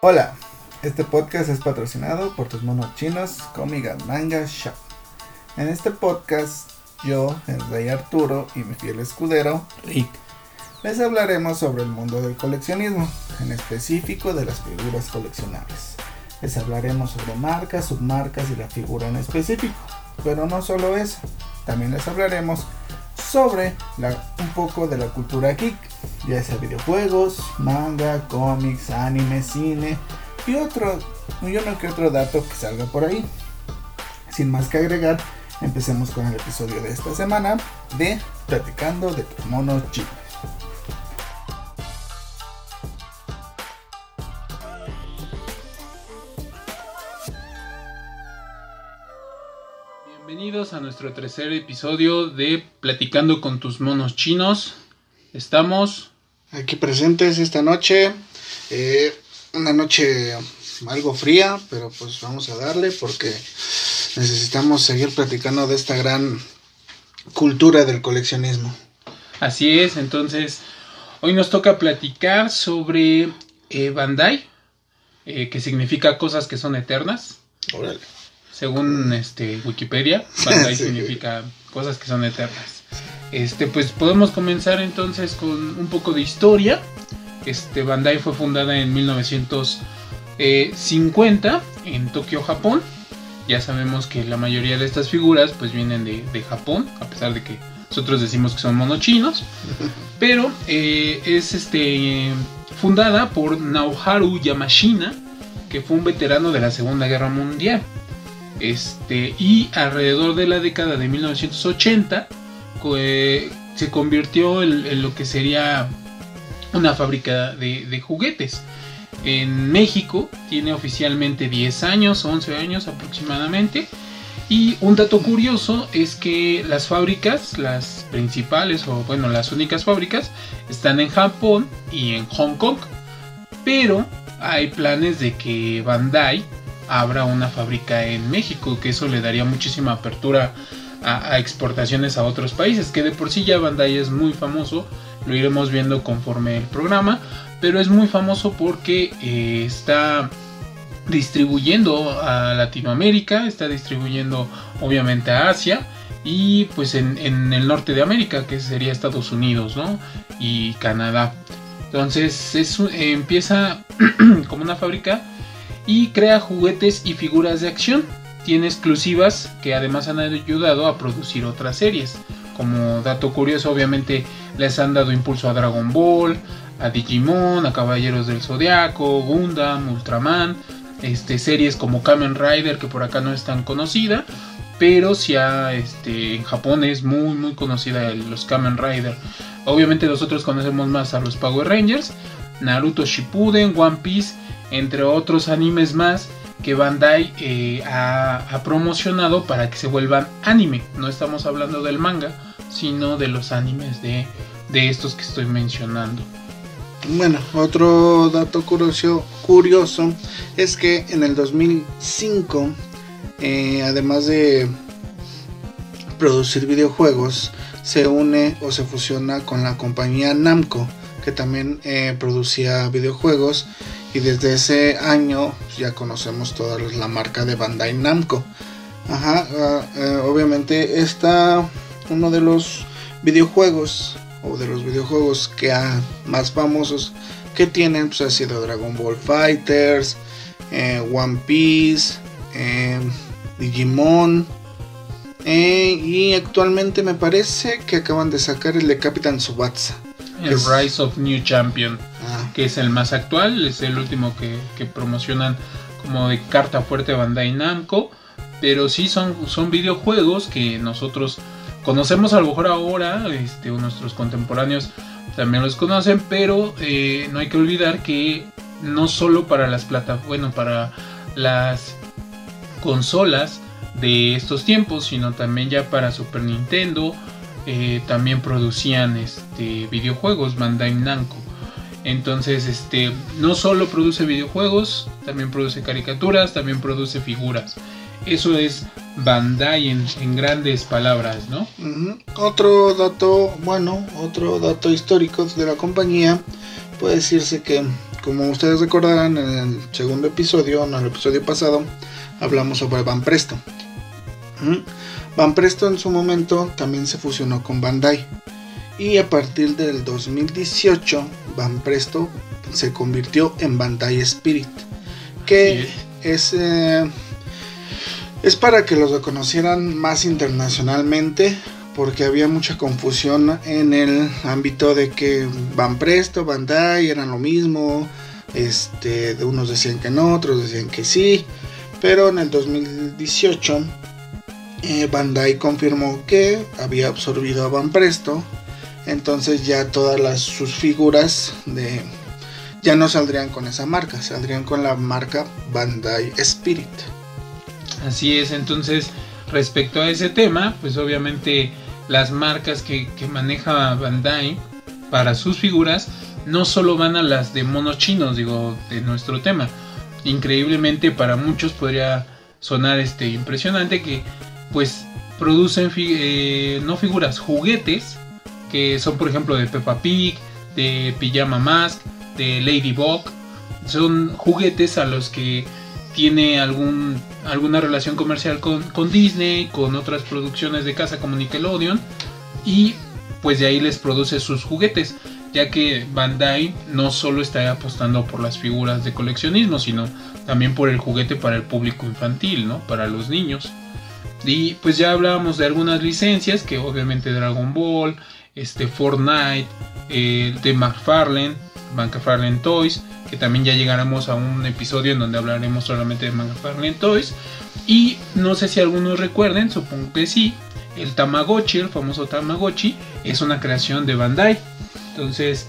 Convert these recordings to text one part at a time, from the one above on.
Hola, este podcast es patrocinado por tus monos chinos Comiga Manga Shop. En este podcast, yo, el rey Arturo y mi fiel escudero, Rick, les hablaremos sobre el mundo del coleccionismo, en específico de las figuras coleccionables. Les hablaremos sobre marcas, submarcas y la figura en específico. Pero no solo eso, también les hablaremos sobre un poco de la cultura geek, ya sea videojuegos, manga, cómics, anime, cine y otro, y uno que otro dato que salga por ahí. Sin más que agregar, empecemos con el episodio de esta semana de Platicando de tus monos chinos. Bienvenidos a nuestro tercer episodio de Platicando con tus monos chinos. Estamos aquí presentes esta noche. Eh, una noche algo fría, pero pues vamos a darle porque necesitamos seguir platicando de esta gran cultura del coleccionismo. Así es, entonces hoy nos toca platicar sobre eh, Bandai, eh, que significa cosas que son eternas. Órale. Según este Wikipedia, Bandai significa cosas que son eternas. Este, pues podemos comenzar entonces con un poco de historia. Este, Bandai fue fundada en 1950 en Tokio, Japón. Ya sabemos que la mayoría de estas figuras pues vienen de, Japón, a pesar de que nosotros decimos que son monochinos. Pero eh, es este, fundada por Naoharu Yamashina, que fue un veterano de la Segunda Guerra Mundial. Este, y alrededor de la década de 1980 se convirtió en, lo que sería una fábrica de, juguetes. En México tiene oficialmente 10 años, 11 años aproximadamente. Y un dato curioso es que las fábricas, las principales o bueno, las únicas fábricas, están en Japón y en Hong Kong. Pero hay planes de que Bandai abra una fábrica en México, que eso le daría muchísima apertura a, exportaciones a otros países, que de por sí ya Bandai es muy famoso, lo iremos viendo conforme el programa, pero es muy famoso porque eh, está distribuyendo a Latinoamérica, está distribuyendo obviamente a Asia y pues en, el norte de América, que sería Estados Unidos, ¿no? Y Canadá. Entonces es, empieza como una fábrica y crea juguetes y figuras de acción tiene exclusivas que además han ayudado a producir otras series. Como dato curioso, obviamente les han dado impulso a Dragon Ball, a Digimon, a Caballeros del Zodiaco, Gundam, Ultraman, este, series como Kamen Rider, que por acá no es tan conocida, pero sí este, en Japón es muy muy conocida los Kamen Rider. Obviamente nosotros conocemos más a los Power Rangers, Naruto Shippuden, One Piece, entre otros animes más que Bandai eh, ha, promocionado para que se vuelvan anime. No estamos hablando del manga, sino de los animes de, estos que estoy mencionando. Bueno, otro dato curioso, curioso es que en el 2005, eh, además de producir videojuegos, se une o se fusiona con la compañía Namco, que también eh, producía videojuegos y desde ese año ya conocemos toda la marca de Bandai Namco. Ajá, ah, eh, obviamente está uno de los videojuegos o de los videojuegos que más famosos que tienen pues ha sido Dragon Ball Fighters, eh, One Piece, eh, Digimon y actualmente me parece que acaban de sacar el de Captain Subatsa. El Rise of New Champion. Que es el más actual, es el último que, promocionan como de carta fuerte Bandai Namco. Pero sí son, son videojuegos que nosotros conocemos a lo mejor ahora, este, nuestros contemporáneos también los conocen, pero eh, no hay que olvidar que no solo para las plataformas, bueno, para las consolas de estos tiempos, sino también ya para Super Nintendo, eh, también producían este, videojuegos, Bandai Namco. Entonces, este, no solo produce videojuegos, también produce caricaturas, también produce figuras. Eso es Bandai en, grandes palabras, ¿no? Otro dato, bueno, otro dato histórico de la compañía puede decirse que como ustedes recordarán en el segundo episodio, en el episodio pasado, hablamos sobre Van Presto. Van Presto en su momento también se fusionó con Bandai. Y a partir del 2018, Van Presto se convirtió en Bandai Spirit. Que es, eh, es para que los reconocieran más internacionalmente. Porque había mucha confusión en el ámbito de que Van Presto, Bandai eran lo mismo. Este, de unos decían que no, otros decían que sí. Pero en el 2018 eh, Bandai confirmó que había absorbido a Van Presto. Entonces ya todas las, sus figuras de, ya no saldrían con esa marca, saldrían con la marca Bandai Spirit. Así es, entonces respecto a ese tema, pues obviamente las marcas que, maneja Bandai para sus figuras no solo van a las de monos chinos, digo, de nuestro tema. Increíblemente para muchos podría sonar este impresionante que pues producen eh, no figuras, juguetes que son por ejemplo de Peppa Pig, de Pijama Mask, de Ladybug. Son juguetes a los que tiene algún, alguna relación comercial con, con Disney, con otras producciones de casa como Nickelodeon y pues de ahí les produce sus juguetes ya que Bandai no solo está apostando por las figuras de coleccionismo, sino también por el juguete para el público infantil, ¿no? Para los niños. Y pues ya hablábamos de algunas licencias, que obviamente Dragon Ball, este Fortnite, eh, de McFarlane, McFarlane Toys, que también ya llegaremos a un episodio en donde hablaremos solamente de McFarlane Toys. Y no sé si algunos recuerden, supongo que sí, el Tamagotchi, el famoso Tamagotchi, es una creación de Bandai. Entonces,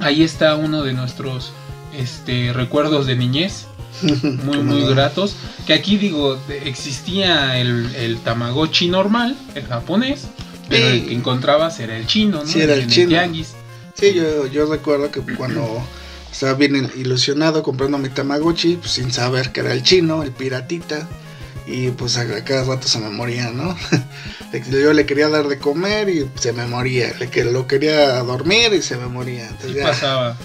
ahí está uno de nuestros este, recuerdos de niñez muy, muy gratos. Que aquí digo, existía el, Tamagotchi normal, el japonés, pero el que encontrabas era el chino, ¿no? Sí, era el, chino. sí, yo, yo recuerdo que cuando estaba bien ilusionado comprando mi Tamagotchi, pues, sin saber que era el chino, el piratita y pues a cada rato se me moría, ¿no? Yo le quería dar de comer y se me moría, le que lo quería dormir y se me moría. Entonces pasaba?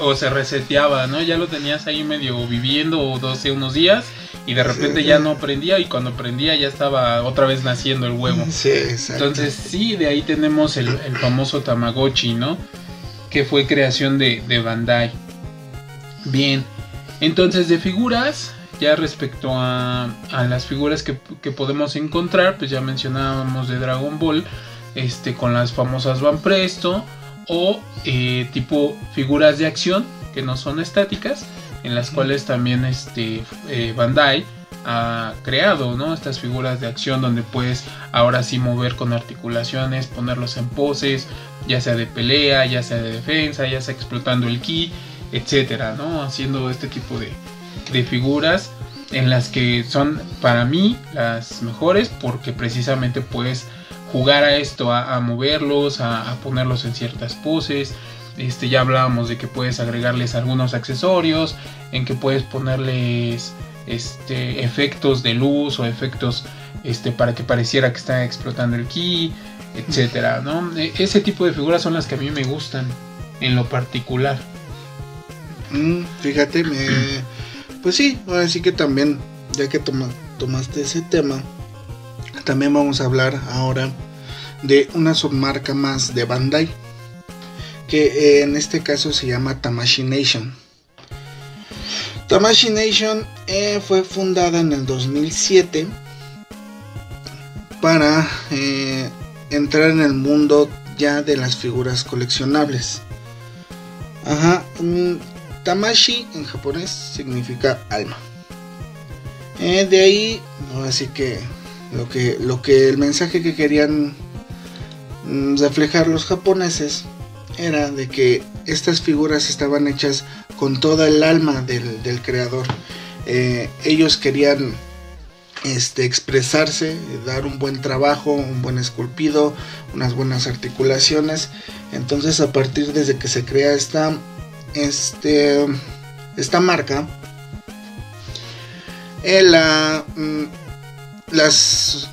o se reseteaba, ¿no? Ya lo tenías ahí medio viviendo o 12 unos días y de repente ya no prendía y cuando prendía ya estaba otra vez naciendo el huevo. Sí, exacto. Entonces sí, de ahí tenemos el, famoso Tamagotchi, ¿no? Que fue creación de, de Bandai. Bien, entonces de figuras ya respecto a, las figuras que, podemos encontrar, pues ya mencionábamos de Dragon Ball, este, con las famosas Van Presto, o eh, tipo figuras de acción que no son estáticas, en las cuales también este, eh, Bandai ha creado ¿no? estas figuras de acción donde puedes ahora sí mover con articulaciones, ponerlos en poses, ya sea de pelea, ya sea de defensa, ya sea explotando el ki, etcétera, ¿no? Haciendo este tipo de, de figuras en las que son para mí las mejores porque precisamente puedes jugar a esto, a, moverlos, a, ponerlos en ciertas poses. Este, ya hablábamos de que puedes agregarles algunos accesorios, en que puedes ponerles este, efectos de luz o efectos este, para que pareciera que está explotando el ki, etcétera, ¿no? E, ese tipo de figuras son las que a mí me gustan en lo particular. Mm, fíjate, me pues sí, así que también, ya que tomaste ese tema, también vamos a hablar ahora de una submarca más de Bandai, que en este caso se llama Tamashi Nation. Tamashi Nation eh, fue fundada en el 2007 para eh, entrar en el mundo ya de las figuras coleccionables. Ajá, mm, Tamashi en japonés significa alma. Eh, de ahí, así que lo que lo que el mensaje que querían mm, reflejar los japoneses era de que estas figuras estaban hechas con toda el alma del, creador. Eh, ellos querían este, expresarse, dar un buen trabajo, un buen esculpido, unas buenas articulaciones. Entonces a partir desde que se crea esta este, esta marca, eh, la, mm, las,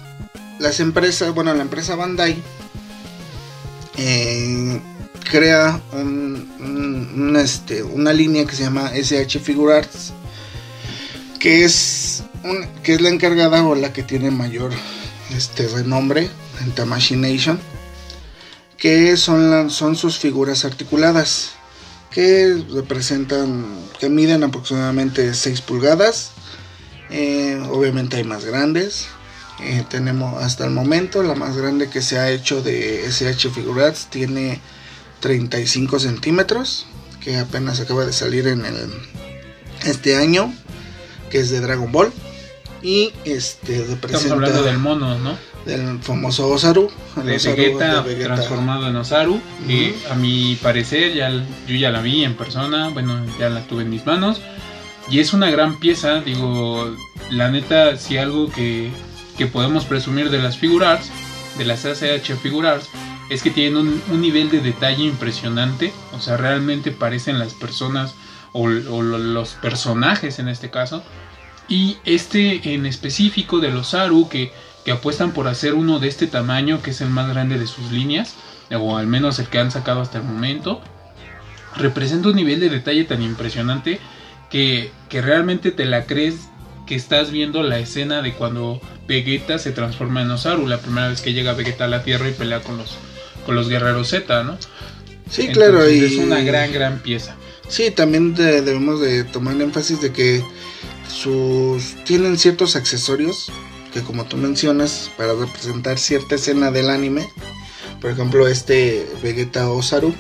las empresas, bueno, la empresa Bandai eh, crea este, una línea que se llama SH Figure Arts, que es, que es la encargada o la que tiene mayor este, renombre en Tamashii que son, son sus figuras articuladas, que representan, que miden aproximadamente 6 pulgadas. Eh, obviamente hay más grandes, eh, tenemos hasta el momento la más grande que se ha hecho de SH Figurats tiene 35 centímetros que apenas acaba de salir en el, este año que es de Dragon Ball y este representa Estamos hablando del mono, ¿no? Del famoso Osaru, de, Vegeta, transformado en Osaru, que a mi parecer ya yo ya la vi en persona, bueno, ya la tuve en mis manos y es una gran pieza, digo, la neta si algo que que podemos presumir de las figurarts, de las ACH figurarts, es que tienen un, nivel de detalle impresionante, o sea, realmente parecen las personas o, los personajes en este caso. Y este en específico de los Aru que, que apuestan por hacer uno de este tamaño, que es el más grande de sus líneas, o al menos el que han sacado hasta el momento, representa un nivel de detalle tan impresionante que, que realmente te la crees que estás viendo la escena de cuando Vegeta se transforma en Osaru, la primera vez que llega Vegeta a la Tierra y pelea con los, con los guerreros Z, ¿no? Sí, claro. Y... Es una gran, gran pieza. Sí, también debemos de tomar énfasis de que sus tienen ciertos accesorios que como tú mencionas para representar cierta escena del anime. Por ejemplo, este Vegeta Osaru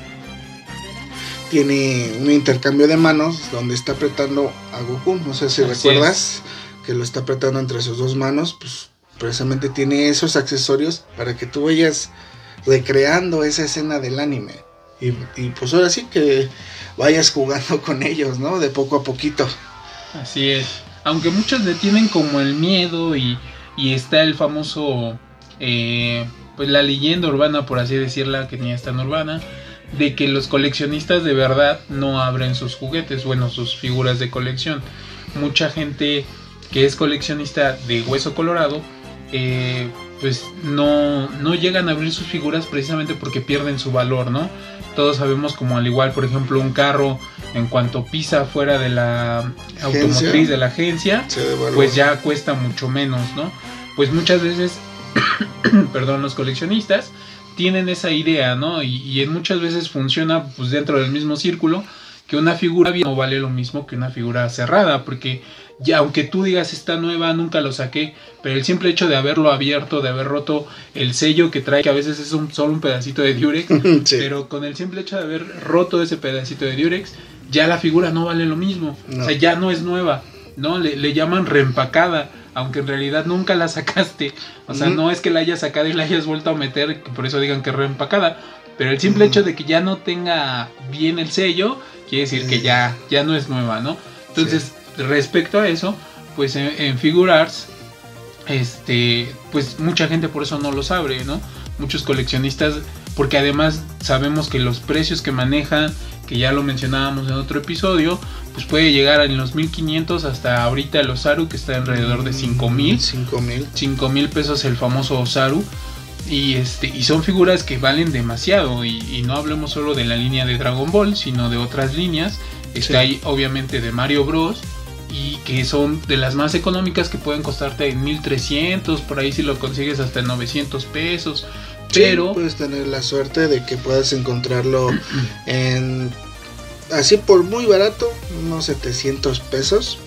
tiene un intercambio de manos donde está apretando a Goku. No sé si recuerdas que lo está apretando entre sus dos manos. Pues precisamente tiene esos accesorios para que tú vayas recreando esa escena del anime. Y, pues ahora sí que vayas jugando con ellos, ¿no? De poco a poquito. Así es. Aunque muchos le tienen como el miedo y, y está el famoso, eh, pues la leyenda urbana, por así decirla, que ni es tan urbana, de que los coleccionistas de verdad no abren sus juguetes, bueno, sus figuras de colección. Mucha gente que es coleccionista de hueso colorado, eh, pues no, no llegan a abrir sus figuras precisamente porque pierden su valor, ¿no? Todos sabemos como al igual, por ejemplo, un carro en cuanto pisa fuera de la automotriz de la agencia, pues ya cuesta mucho menos, ¿no? Pues muchas veces, perdón, los coleccionistas tienen esa idea, ¿no? Y, muchas veces funciona pues dentro del mismo círculo que una figura no vale lo mismo que una figura cerrada, porque ya aunque tú digas está nueva, nunca lo saqué, pero el simple hecho de haberlo abierto, de haber roto el sello que trae, que a veces es un, solo un pedacito de Durex, pero con el simple hecho de haber roto ese pedacito de Durex, ya la figura no vale lo mismo, o sea, ya no es nueva, ¿no? Le, le llaman reempacada aunque en realidad nunca la sacaste. O sea, no es que la hayas sacado y la hayas vuelto a meter, que por eso digan que reempacada. Pero el simple hecho de que ya no tenga bien el sello, quiere decir que ya, ya no es nueva, ¿no? Entonces, respecto a eso, pues en, en Figure Arts, este, pues mucha gente por eso no lo sabe, ¿no? Muchos coleccionistas, porque además sabemos que los precios que manejan, que ya lo mencionábamos en otro episodio, pues puede llegar a los 1500 hasta ahorita el Osaru que está alrededor de 5000. 5000. 5000 pesos el famoso Osaru. Y, este, y son figuras que valen demasiado. Y, no hablemos solo de la línea de Dragon Ball, sino de otras líneas. Está ahí obviamente de Mario Bros. Y que son de las más económicas que pueden costarte en 1300. Por ahí si lo consigues hasta en 900 pesos. Pero puedes tener la suerte de que puedas encontrarlo en así por muy barato, unos 700 pesos.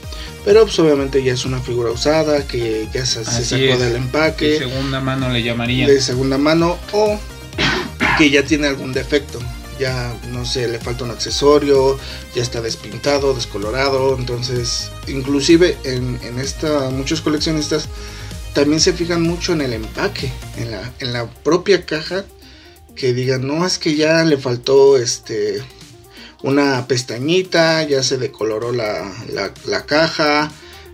Pero pues obviamente ya es una figura usada que ya se, sacó del empaque. De segunda mano le llamaría. De segunda mano o que ya tiene algún defecto. Ya no sé, le falta un accesorio, ya está despintado, descolorado. Entonces, inclusive en, en esta, muchos coleccionistas también se fijan mucho en el empaque, en la, en la propia caja. Que digan, no, es que ya le faltó este una pestañita, ya se decoloró la, la, caja,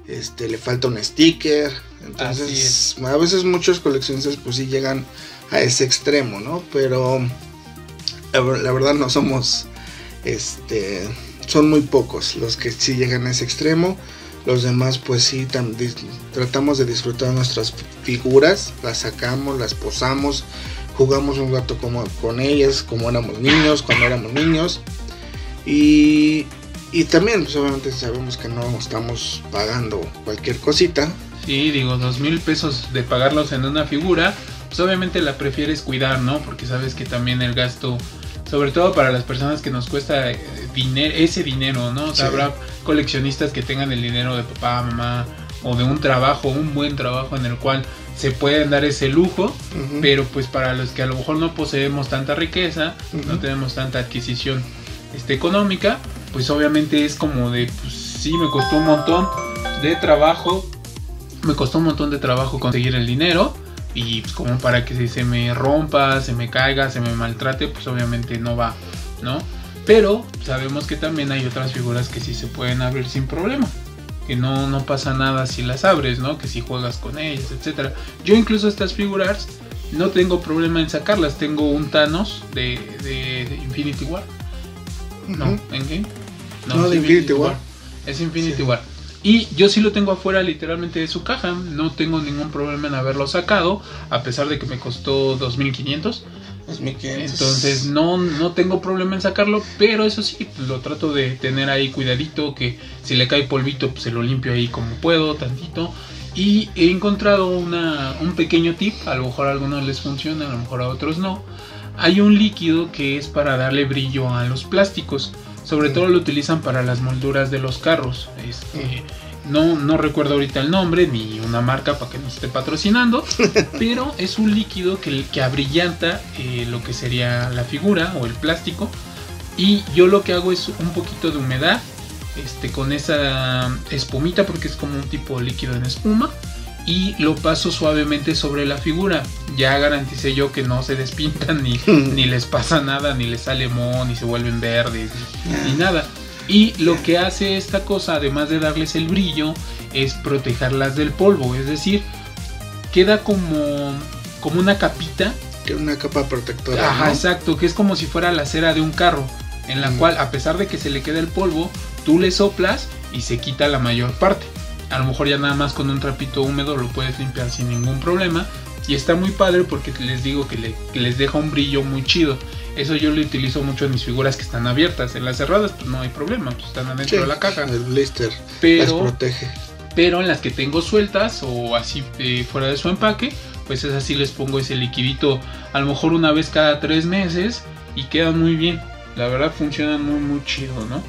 este, le falta un sticker. Entonces, a veces muchos coleccionistas pues sí llegan a ese extremo, ¿no? Pero la, verdad no somos, este, son muy pocos los que sí llegan a ese extremo. Los demás pues sí tratamos de disfrutar nuestras figuras, las sacamos, las posamos, jugamos un rato como, con ellas, como éramos niños, cuando éramos niños. Y, y también, pues obviamente sabemos que no estamos pagando cualquier cosita. Sí, digo, dos mil pesos de pagarlos en una figura, pues obviamente la prefieres cuidar, ¿no? Porque sabes que también el gasto, sobre todo para las personas que nos cuesta eh, dinero, ese dinero, ¿no? O sea, Sí. habrá coleccionistas que tengan el dinero de papá, mamá, o de un trabajo, un buen trabajo en el cual se pueden dar ese lujo, pero pues para los que a lo mejor no poseemos tanta riqueza, no tenemos tanta adquisición este, económica, pues obviamente es como de, pues sí, me costó un montón de trabajo, me costó un montón de trabajo conseguir el dinero y pues como para que si se me rompa, se me caiga, se me maltrate, pues obviamente no va, ¿no? Pero sabemos que también hay otras figuras que sí se pueden abrir sin problema. Que no, no pasa nada si las abres, ¿no? Que si juegas con ellas, etcétera. Yo incluso estas figuras no tengo problema en sacarlas. Tengo un Thanos de, de- de Infinity War. No. ¿en qué? No, es de Infinity War. Es Infinity Sí. War. Y yo sí lo tengo afuera literalmente de su caja. No tengo ningún problema en haberlo sacado. A pesar de que me costó 2500. 2500. Entonces no, no tengo problema en sacarlo, pero eso sí, lo trato de tener ahí cuidadito, que si le cae polvito, pues se lo limpio ahí como puedo, tantito. Y he encontrado una, un pequeño tip, a lo mejor a algunos les funciona, a lo mejor a otros no. Hay un líquido que es para darle brillo a los plásticos, sobre todo lo utilizan para las molduras de los carros. Este, no, no recuerdo ahorita el nombre ni una marca para que nos esté patrocinando, pero es un líquido que, que abrillanta eh, lo que sería la figura o el plástico. Y yo lo que hago es un poquito de humedad este, con esa espumita, porque es como un tipo de líquido en espuma, y lo paso suavemente sobre la figura. Ya garanticé yo que no se despintan, ni, ni les pasa nada, ni les sale moho, ni se vuelven verdes, ni, ni nada. Y lo que hace esta cosa, además de darles el brillo, es protegerlas del polvo. Es decir, queda como, como una capita. Que una capa protectora. Ajá, ¿no? exacto, que es como si fuera la cera de un carro. En la Mm. cual, a pesar de que se le queda el polvo, tú le soplas y se quita la mayor parte. A lo mejor ya nada más con un trapito húmedo lo puedes limpiar sin ningún problema. Y está muy padre porque les digo que, le- que les deja un brillo muy chido. Eso yo lo utilizo mucho en mis figuras que están abiertas. En las cerradas pues no hay problema, pues están adentro Sí, de la caja. El blister las Pero, protege. pero en las que tengo sueltas o así eh, fuera de su empaque, pues es así les pongo ese liquidito a lo mejor una vez cada tres meses y quedan muy bien. La verdad funcionan muy muy chido, ¿no?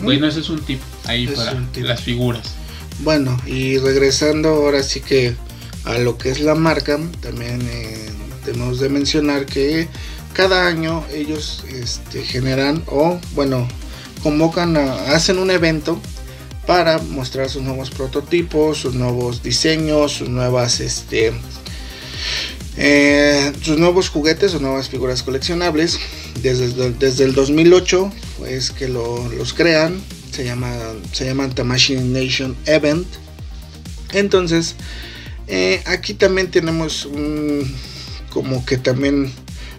Bueno, ese es un tip ahí Es para tip. las figuras. Bueno, y regresando ahora sí que a lo que es la marca, también eh, tenemos de mencionar que cada año ellos este, generan o bueno convocan a, hacen un evento para mostrar sus nuevos prototipos, sus nuevos diseños, sus nuevas este eh, sus nuevos juguetes o nuevas figuras coleccionables. Desde, el- desde el 2008 es que lo- los crean. Se, llama, se llaman Tamashii Nation Event. Entonces, eh, aquí también tenemos un, como que también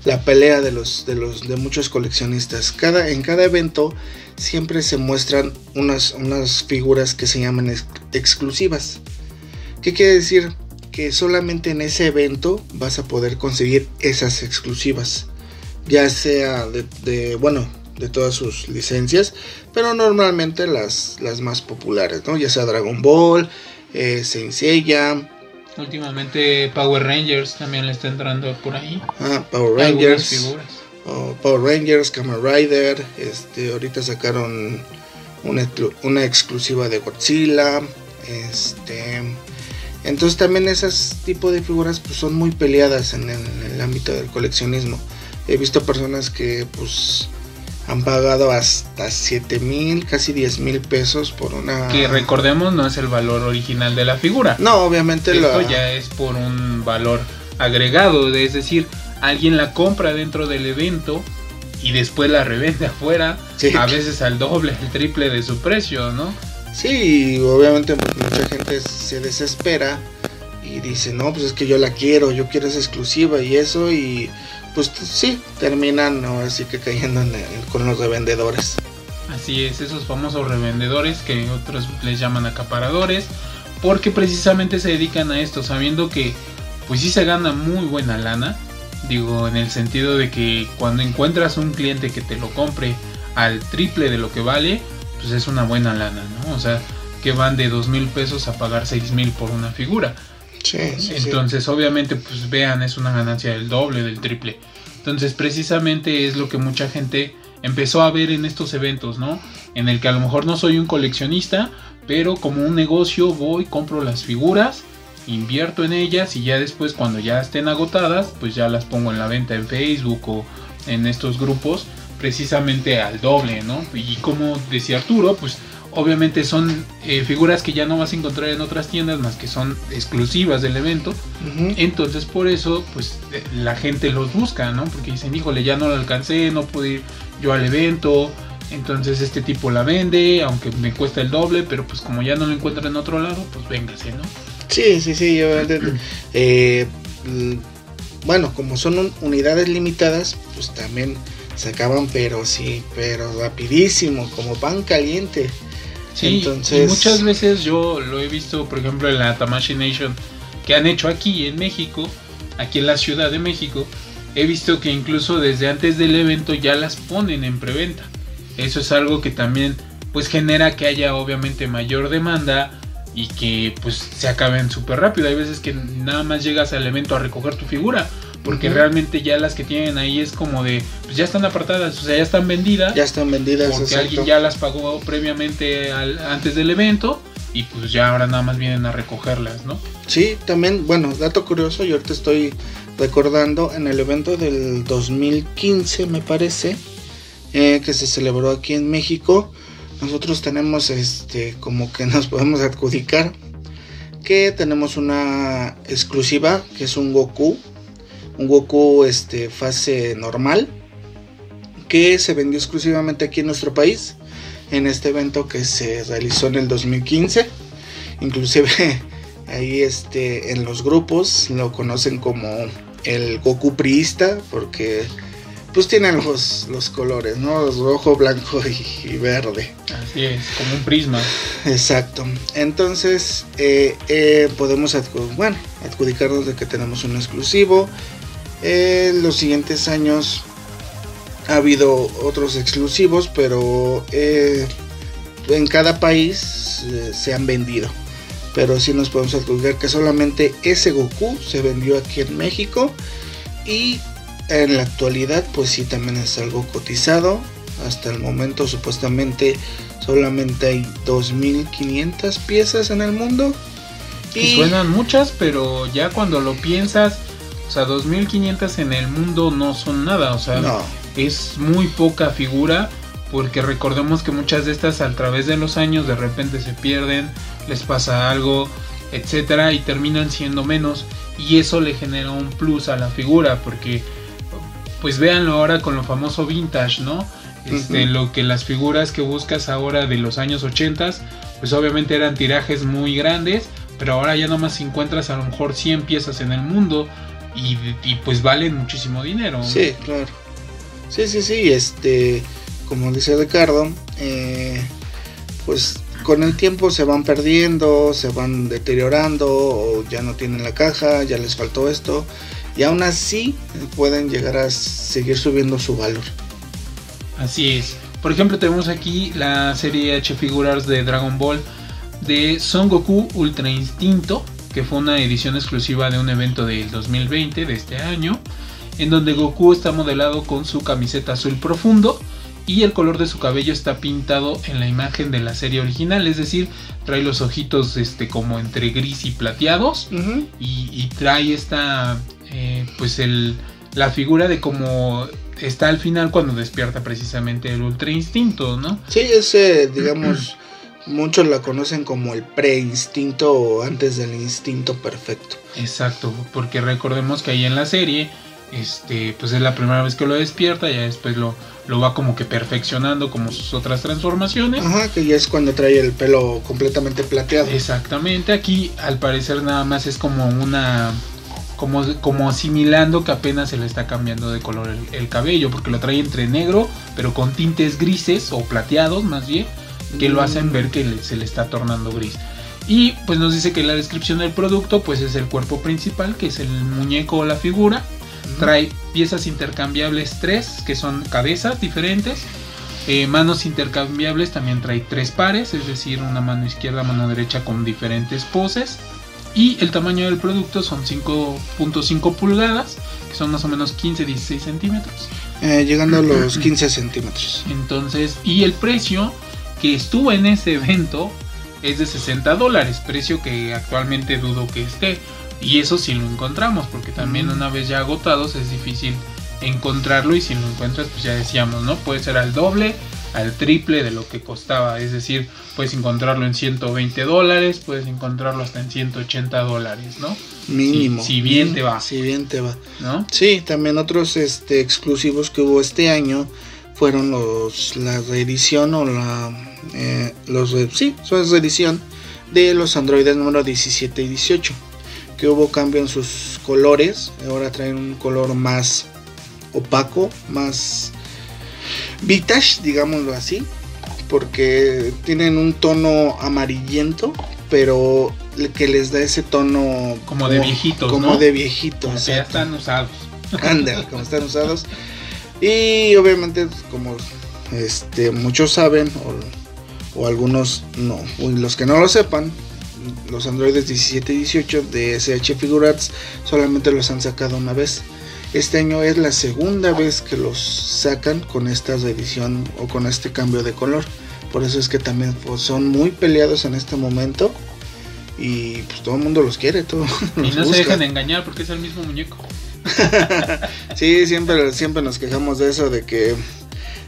la pelea de los de los de muchos coleccionistas. Cada en cada evento siempre se muestran unas unas figuras que se llaman ex- exclusivas. ¿Qué quiere decir? Que solamente en ese evento vas a poder conseguir esas exclusivas. Ya sea de, bueno, de todas sus licencias, pero normalmente las, las más populares, ¿no? Ya sea Dragon Ball, eh, Saint Seiya, Últimamente Power Rangers también le está entrando por ahí. ah, Power Rangers, Power Rangers, Kamen Rider, este, ahorita sacaron una, una exclusiva de Godzilla, este, entonces también esas tipo de figuras pues, son muy peleadas en el, en el ámbito del coleccionismo. He visto personas que pues han pagado hasta 7 mil, casi 10 mil pesos por una... Que recordemos no es el valor original de la figura. No, obviamente Esto la... ya es por un valor agregado, es decir, alguien la compra dentro del evento y después la revende afuera, Sí. a veces al doble, al triple de su precio, ¿no? Sí, obviamente mucha gente se desespera y dice, no, pues es que yo la quiero, yo quiero esa exclusiva y eso, y pues sí, terminan ahora sí que cayendo con los revendedores. Así es, esos famosos revendedores que otros les llaman acaparadores, porque precisamente se dedican a esto, sabiendo que pues sí se gana muy buena lana Digo, en el sentido de que cuando encuentras un cliente que te lo compre al triple de lo que vale, pues es una buena lana, ¿no? O sea, que van de dos mil pesos a pagar seis mil por una figura. Sí, sí, Entonces, obviamente, pues vean, es una ganancia del doble, del triple. Entonces, precisamente es lo que mucha gente empezó a ver en estos eventos, ¿no? En el que a lo mejor no soy un coleccionista, pero como un negocio voy, compro las figuras, invierto en ellas y ya después cuando ya estén agotadas, pues ya las pongo en la venta en Facebook o en estos grupos precisamente al doble, ¿no? Y como decía Arturo, pues obviamente son eh, figuras que ya no vas a encontrar en otras tiendas más que son exclusivas del evento. Entonces por eso pues eh, la gente los busca, ¿no? Porque dicen, híjole, ya no lo alcancé, no pude ir yo al evento. Entonces este tipo la vende, aunque me cuesta el doble, pero pues como ya no lo encuentra en otro lado, pues véngase, ¿no? Sí, sí, sí. Yo, eh, bueno, como son unidades limitadas, pues también se acaban, pero sí, pero rapidísimo, como pan caliente. Sí, y muchas veces yo lo he visto, por ejemplo, en la Tamashi Nation que han hecho aquí en México, aquí en la Ciudad de México, he visto que incluso desde antes del evento ya las ponen en preventa. Eso es algo que también pues genera que haya obviamente mayor demanda y que pues se acaben súper rápido. Hay veces que nada más llegas al evento a recoger tu figura porque realmente ya las que tienen ahí es como de, pues ya están apartadas, o sea, ya están vendidas. Ya están vendidas. Porque alguien ya las pagó previamente antes del evento y pues ya ahora nada más vienen a recogerlas, ¿no? Sí, también, bueno, dato curioso, yo ahorita estoy recordando en el evento del 2015, me parece, eh, que se celebró aquí en México, nosotros tenemos este, como que nos podemos adjudicar que tenemos una exclusiva que es un Goku un Goku este, fase normal que se vendió exclusivamente aquí en nuestro país en este evento que se realizó en el 2015 inclusive ahí este en los grupos lo conocen como el Goku priista porque pues tienen los, los colores, ¿no? Rojo, blanco y, verde. Así es, como un prisma. Exacto. Entonces, eh, eh, podemos bueno, adjudicarnos de que tenemos un exclusivo. En los siguientes años ha habido otros exclusivos, pero eh, en cada país eh, se han vendido. Pero sí nos podemos adjudicar que solamente ese Goku se vendió aquí en México. Y en la actualidad, pues sí, también es algo cotizado. Hasta el momento, supuestamente, solamente hay 2.500 piezas en el mundo. Y suenan muchas, pero ya cuando lo piensas, o sea, 2500 en el mundo no son nada, o sea, es muy poca figura porque recordemos que muchas de estas a través de los años de repente se pierden, les pasa algo, etcétera y terminan siendo menos y eso le genera un plus a la figura porque pues véanlo ahora con lo famoso vintage, ¿no? Este, lo que las figuras que buscas ahora de los años 80 pues obviamente eran tirajes muy grandes, pero ahora ya nomás encuentras a lo mejor 100 piezas en el mundo y, pues valen muchísimo dinero. Sí, claro. Sí, sí, sí, este, como dice Ricardo, eh, pues con el tiempo se van perdiendo, se van deteriorando, o ya no tienen la caja, ya les faltó esto, y aún así pueden llegar a seguir subiendo su valor. Así es. Por ejemplo, tenemos aquí la serie H Figures de Dragon Ball de Son Goku Ultra Instinto, que fue una edición exclusiva de un evento del 2020, de este año, en donde Goku está modelado con su camiseta azul profundo y el color de su cabello está pintado en la imagen de la serie original, es decir, trae los ojitos este, como entre gris y plateados y, trae esta, eh, pues el, la figura de como está al final cuando despierta precisamente el Ultra Instinto, ¿no? Sí, ese, digamos... Muchos la conocen como el preinstinto o antes del instinto perfecto. Exacto, porque recordemos que ahí en la serie, este, pues es la primera vez que lo despierta, ya después lo, lo va como que perfeccionando como sus otras transformaciones. Ajá, que ya es cuando trae el pelo completamente plateado. Exactamente, aquí al parecer nada más es como una como, como asimilando que apenas se le está cambiando de color el, el, cabello, porque lo trae entre negro, pero con tintes grises o plateados más bien que lo hacen ver que se le está tornando gris. Y pues nos dice que la descripción del producto pues es el cuerpo principal, que es el muñeco o la figura. Trae piezas intercambiables 3, que son cabezas diferentes. Eh, manos intercambiables también trae tres pares, es decir, una mano izquierda, mano derecha con diferentes poses. Y el tamaño del producto son 5.5 pulgadas, que son más o menos 15-16 centímetros. Eh, llegando a los 15 centímetros. Entonces, y el precio que estuvo en ese evento es de 60 dólares, precio que actualmente dudo que esté. Y eso sí lo encontramos, porque también una vez ya agotados es difícil encontrarlo y si lo encuentras, pues ya decíamos, ¿no? Puede ser al doble, al triple de lo que costaba. Es decir, puedes encontrarlo en 120 dólares, puedes encontrarlo hasta en 180 dólares, ¿no? Mínimo. Si, bien te va. Si bien te va. ¿No? Sí, también otros este, exclusivos que hubo este año fueron los la reedición o la eh, los sí, son reedición de los androides número 17 y 18 que hubo cambio en sus colores ahora traen un color más opaco más vintage digámoslo así porque tienen un tono amarillento pero que les da ese tono como, de viejitos como de viejitos como ya están usados. Anda, como están usados y obviamente, como este, muchos saben, o, algunos no, los que no lo sepan, los androides 17 y 18 de SH Figurats solamente los han sacado una vez. Este año es la segunda vez que los sacan con esta reedición o con este cambio de color. Por eso es que también pues, son muy peleados en este momento. Y pues todo el mundo los quiere, todo. Y no se dejan engañar porque es el mismo muñeco. sí, siempre, siempre nos quejamos de eso, de que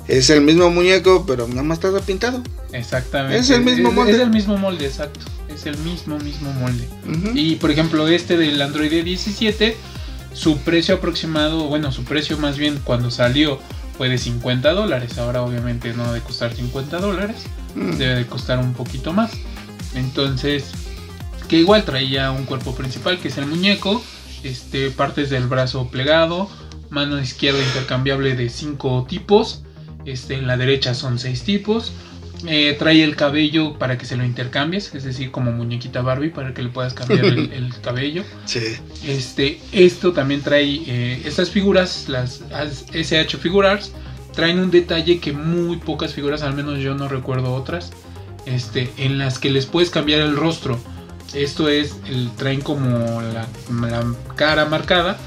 es el mismo muñeco, pero nada más está pintado. Exactamente. Es el mismo molde. Es el mismo molde, exacto. Es el mismo, mismo molde. Y por ejemplo, este del Android 17, su precio aproximado, bueno, su precio más bien cuando salió fue de 50 dólares. Ahora obviamente no debe costar 50 dólares, mm. debe de costar un poquito más. Entonces, que igual traía un cuerpo principal, que es el muñeco este, partes del brazo plegado, mano izquierda intercambiable de 5 tipos, este, en la derecha son 6 tipos. Eh, trae el cabello para que se lo intercambies, es decir, como muñequita Barbie para que le puedas cambiar el, cabello. Sí. Este, esto también trae eh, estas figuras, las SH Figurars, traen un detalle que muy pocas figuras, al menos yo no recuerdo otras, este, en las que les puedes cambiar el rostro. Esto es, el traen como la, cara marcada,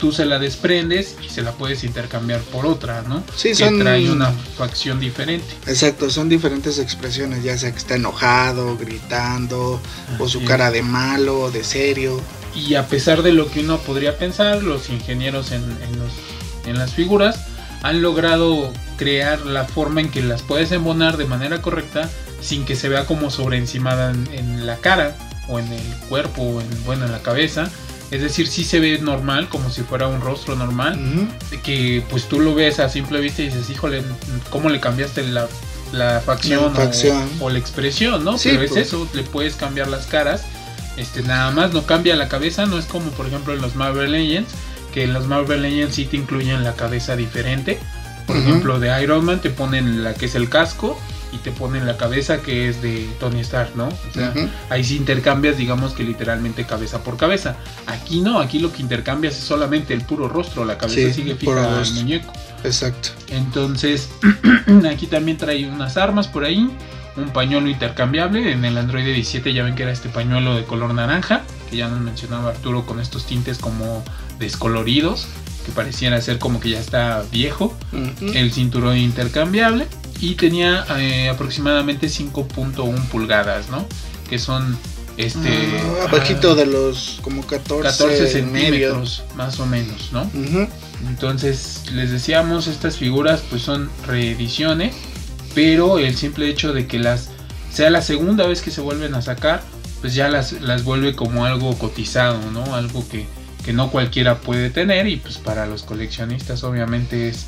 tú se la desprendes y se la puedes intercambiar por otra, ¿no? Sí, que son... trae una facción diferente. Exacto, son diferentes expresiones, ya sea que está enojado, gritando, o su cara de malo, de serio. Y a pesar de lo que uno podría pensar, los ingenieros en, en las figuras han logrado crear la forma en que las puedes embonar de manera correcta sin que se vea como sobreencimada en, en la cara o en el cuerpo o en, bueno, en la cabeza. Es decir, sí se ve normal, como si fuera un rostro normal. Que pues tú lo ves a simple vista y dices, híjole, ¿cómo le cambiaste la, la facción, O, la expresión, ¿no? Pero es pues. eso, le puedes cambiar las caras. Este, nada más no cambia la cabeza, no es como por ejemplo en los Marvel Legends, que en los Marvel Legends sí te incluyen la cabeza diferente. Por ejemplo, de Iron Man te ponen la que es el casco y te ponen la cabeza que es de Tony Stark, ¿no? O sea, ahí sí intercambias, digamos que literalmente cabeza por cabeza. Aquí no, aquí lo que intercambias es solamente el puro rostro, la cabeza sigue fija al muñeco. Exacto. Entonces, aquí también trae unas armas por ahí, un pañuelo intercambiable. En el Android 17 ya ven que era este pañuelo de color naranja, que ya nos mencionaba Arturo con estos tintes como descoloridos, que pareciera ser como que ya está viejo. El cinturón intercambiable y tenía eh, aproximadamente 5.1 pulgadas, ¿no? Que son este ah, abajito de los como 14, 14 centímetros más o menos, ¿no? Entonces les decíamos estas figuras pues son reediciones, pero el simple hecho de que las sea la segunda vez que se vuelven a sacar, pues ya las, las vuelve como algo cotizado, ¿no? Algo que, que no cualquiera puede tener y pues para los coleccionistas obviamente es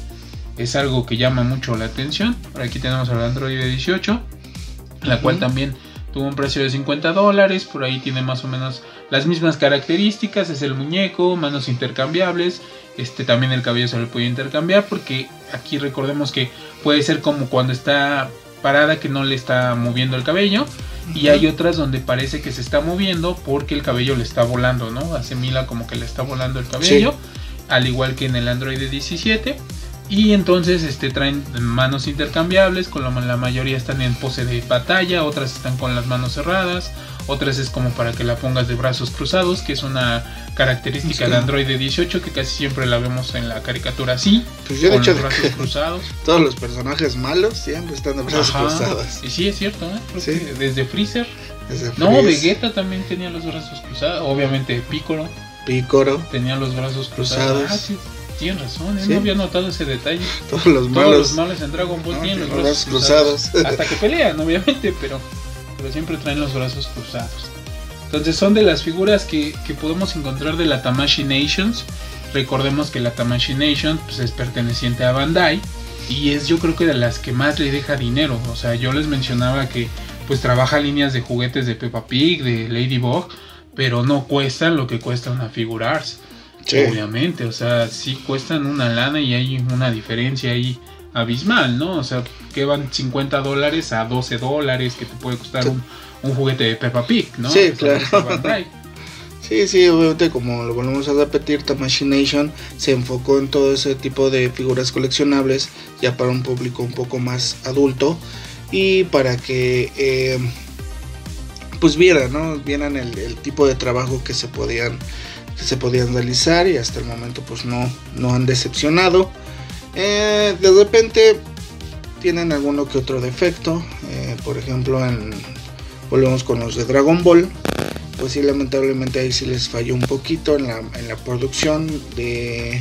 es algo que llama mucho la atención. Por aquí tenemos al Android 18, la cual también tuvo un precio de 50 dólares. Por ahí tiene más o menos las mismas características. Es el muñeco, manos intercambiables. Este también el cabello se le puede intercambiar porque aquí recordemos que puede ser como cuando está parada que no le está moviendo el cabello y hay otras donde parece que se está moviendo porque el cabello le está volando, ¿no? Asemila como que le está volando el cabello al igual que en el Android 17. Y entonces este, traen manos intercambiables, con la, mayoría están en pose de batalla, otras están con las manos cerradas, otras es como para que la pongas de brazos cruzados, que es una característica de Android 18 que casi siempre la vemos en la caricatura así, pues yo con los brazos cruzados. Todos los personajes malos siempre están de brazos cruzados. Y sí, es cierto, ¿eh? desde Freezer. no, Vegeta también tenía los brazos cruzados, obviamente Piccolo. Piccolo. Tenía los brazos cruzados. Ah, sí, tienen razón, ¿eh? no había notado ese detalle. Todos los malos. Todos los malos en Dragon Ball tienen los brazos cruzados. Hasta que pelean, obviamente, pero, pero siempre traen los brazos cruzados. Entonces son de las figuras que, que podemos encontrar de la Tamashi Nations. Recordemos que la Tamashi Nation pues, es perteneciente a Bandai y es yo creo que de las que más le deja dinero. O sea, yo les mencionaba que pues trabaja líneas de juguetes de Peppa Pig, de Ladybug, pero no cuestan lo que cuesta una Obviamente, o sea, sí cuestan una lana y hay una diferencia ahí abismal, ¿no? O sea, que van 50 dólares a 12 dólares que te puede costar un, juguete de Peppa Pig, ¿no? Sí, claro. Sí, sí, obviamente como lo volvemos a repetir, Nation se enfocó en todo ese tipo de figuras coleccionables ya para un público un poco más adulto y para que eh, pues vieran, ¿no? Vieran el, tipo de trabajo que se podían que se podían realizar y hasta el momento pues no, no han decepcionado. Eh, de repente tienen alguno que otro defecto, eh, por ejemplo en, volvemos con los de Dragon Ball, pues sí lamentablemente ahí sí les falló un poquito en la, en la producción de,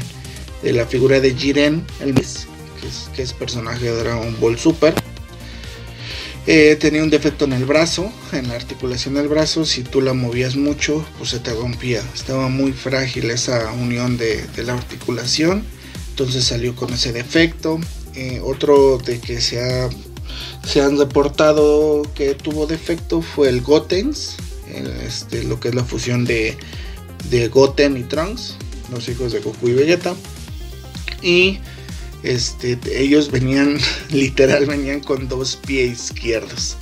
de, la figura de Jiren, el que que es personaje de Dragon Ball Super. Eh, tenía un defecto en el brazo, en la articulación del brazo. Si tú la movías mucho, pues se te rompía. Estaba muy frágil esa unión de, la articulación. Entonces salió con ese defecto. Eh, otro de que se, ha, han reportado que tuvo defecto fue el Gotens. este, lo que es la fusión de, de Goten y Trunks, los hijos de Goku y Vegeta. Y este, ellos venían, literal, venían con dos pies izquierdos.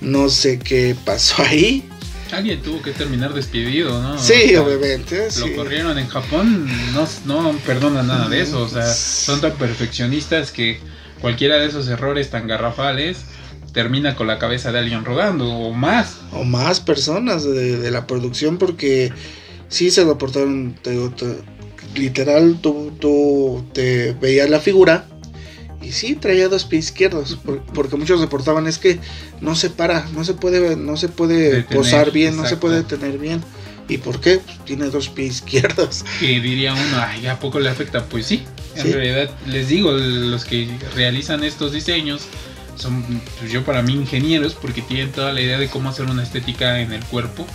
No sé qué pasó ahí. Alguien tuvo que terminar despedido, ¿no? Sí, obviamente. Lo corrieron en Japón, no, no perdonan nada de eso. O sea, son tan perfeccionistas que cualquiera de esos errores tan garrafales termina con la cabeza de alguien rodando, o más. O más personas de, la producción, porque sí se reportaron, te, literal tú, tú te veías la figura y sí traía dos pies izquierdos porque muchos reportaban es que no se para no se puede no se puede posar bien no se puede detener bien y por qué pues tiene dos pies izquierdos. Que diría uno ay a poco le afecta pues sí en realidad les digo los que realizan estos diseños son pues yo para mí ingenieros porque tienen toda la idea de cómo hacer una estética en el cuerpo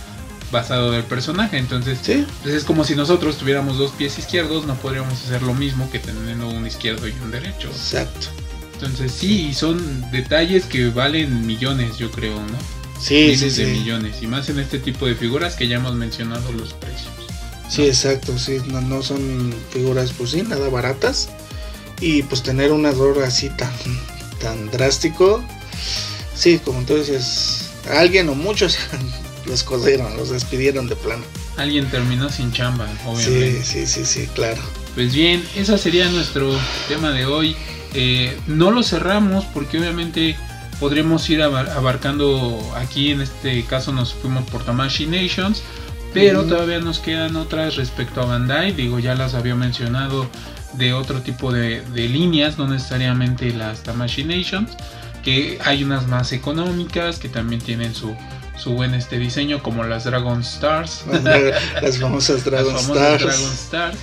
basado del personaje. Entonces, pues, es como si nosotros tuviéramos dos pies izquierdos, no podríamos hacer lo mismo que teniendo un izquierdo y un derecho. Exacto. Entonces, sí, son detalles que valen millones, yo creo, ¿no? Sí, Miles de millones. Y más en este tipo de figuras que ya hemos mencionado los precios. Sí, exacto. Sí, no, son figuras, pues sí, nada baratas. Y pues tener un error así tan, tan drástico. Sí, como entonces alguien o muchos los corrieron, los despidieron de plano. Alguien terminó sin chamba, obviamente. Sí, sí, sí, sí, claro. Pues bien, ese sería nuestro tema de hoy. Eh, no lo cerramos porque obviamente podremos ir abarcando aquí, en este caso nos fuimos por Tamashi Nations, pero todavía nos quedan otras respecto a Bandai, digo, ya las había mencionado de otro tipo de, de líneas, no necesariamente las Tamashi Nations, que hay unas más económicas que también tienen su, su buen este diseño como las Dragon Stars las famosas Dragon Stars,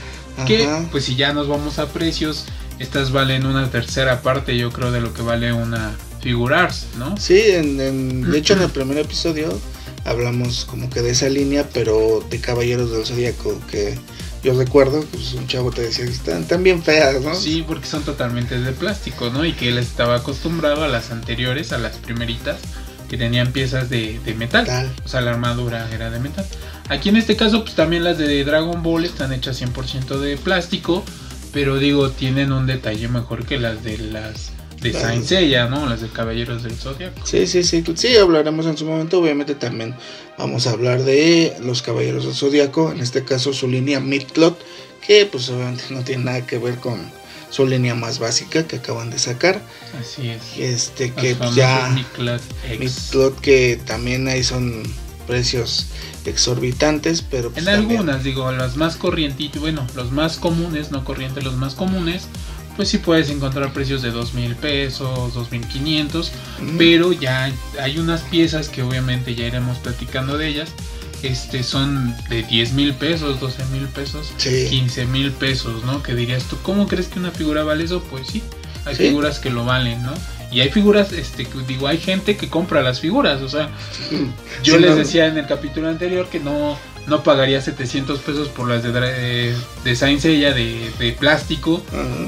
que pues si ya nos vamos a precios estas valen una tercera parte yo creo de lo que vale una Figurars no sí en, de hecho en el primer episodio hablamos como que de esa línea pero de Caballeros del Zodíaco que yo recuerdo, pues un chavo te decía que están, bien feas, ¿no? Sí, porque son totalmente de plástico, ¿no? Y que él estaba acostumbrado a las anteriores, a las primeritas, que tenían piezas de, metal. O sea, la armadura era de metal. Aquí en este caso, pues también las de Dragon Ball están hechas 100% de plástico, pero digo, tienen un detalle mejor que las de las de Saint Seiya, ¿no? Las de Caballeros del Zodiaco. Sí, sí, sí, sí, hablaremos en su momento. Obviamente también vamos a hablar de los Caballeros del Zodiaco, en este caso su línea Midclot, que pues obviamente no tiene nada que ver con su línea más básica que acaban de sacar. Así es. Este que pues, ya Miclot que también ahí son precios exorbitantes, pero pues, en algunas digo, las más corrientes, bueno, los más comunes, no corrientes, los más comunes, pues sí puedes encontrar precios de dos mil pesos, dos mil quinientos, pero ya hay unas piezas que obviamente ya iremos platicando de ellas. Este son de 10 mil pesos, 12 mil pesos, 15 mil pesos, ¿no? Que dirías tú, ¿cómo crees que una figura vale eso? Pues sí, hay figuras que lo valen, ¿no? Y hay figuras, este, digo, hay gente que compra las figuras, o sea, yo les decía en el capítulo anterior que no, no pagaría 700 pesos por las de, de, de Saint de, de, plástico,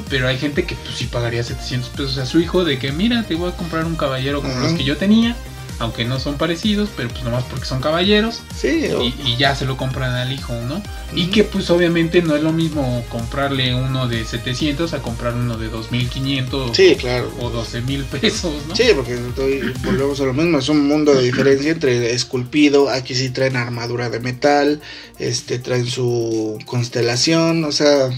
pero hay gente que pues sí pagaría 700 pesos. A su hijo de que mira, te voy a comprar un caballero como los que yo tenía aunque no son parecidos, pero pues nomás porque son caballeros. Sí. Y, ya se lo compran al hijo, ¿no? Y que pues obviamente no es lo mismo comprarle uno de 700 a comprar uno de 2500. Sí, claro. O 12 mil pesos, ¿no? Sí, porque volvemos a lo mismo, es un mundo de diferencia entre esculpido, aquí sí traen armadura de metal, este traen su constelación, o sea,